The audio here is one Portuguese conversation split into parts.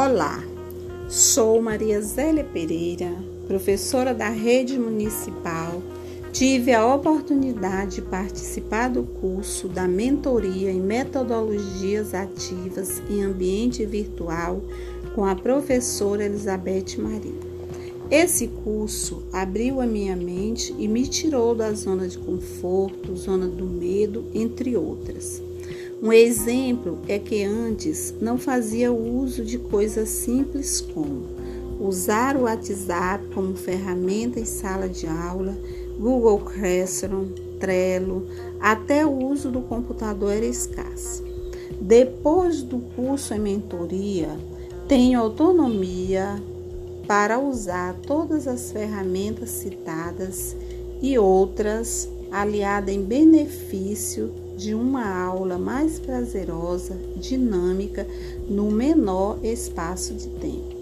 Olá, sou Maria Zélia Pereira, professora da rede municipal. Tive a oportunidade de participar do curso da mentoria em metodologias ativas em ambiente virtual com a professora Elizabeth Maria. Esse curso abriu a minha mente e me tirou da zona de conforto, zona do medo, entre outras. Um exemplo é que antes não fazia uso de coisas simples como usar o WhatsApp como ferramenta em sala de aula, Google Classroom, Trello, até o uso do computador era escasso. Depois do curso em mentoria, tenho autonomia para usar todas as ferramentas citadas e outras aliada em benefício de uma aula mais prazerosa, dinâmica, no menor espaço de tempo.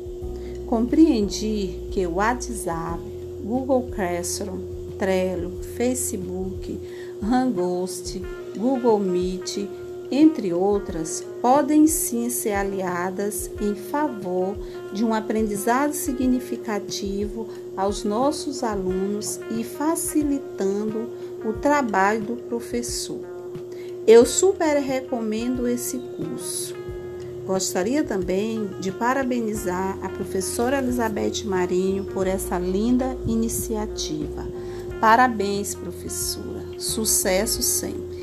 Compreendi que o WhatsApp, Google Classroom, Trello, Facebook, Hangouts, Google Meet, entre outras, podem sim ser aliadas em favor de um aprendizado significativo aos nossos alunos e facilitando o trabalho do professor. Eu super recomendo esse curso. Gostaria também de parabenizar a professora Elizabeth Marinho por essa linda iniciativa. Parabéns, professora. Sucesso sempre.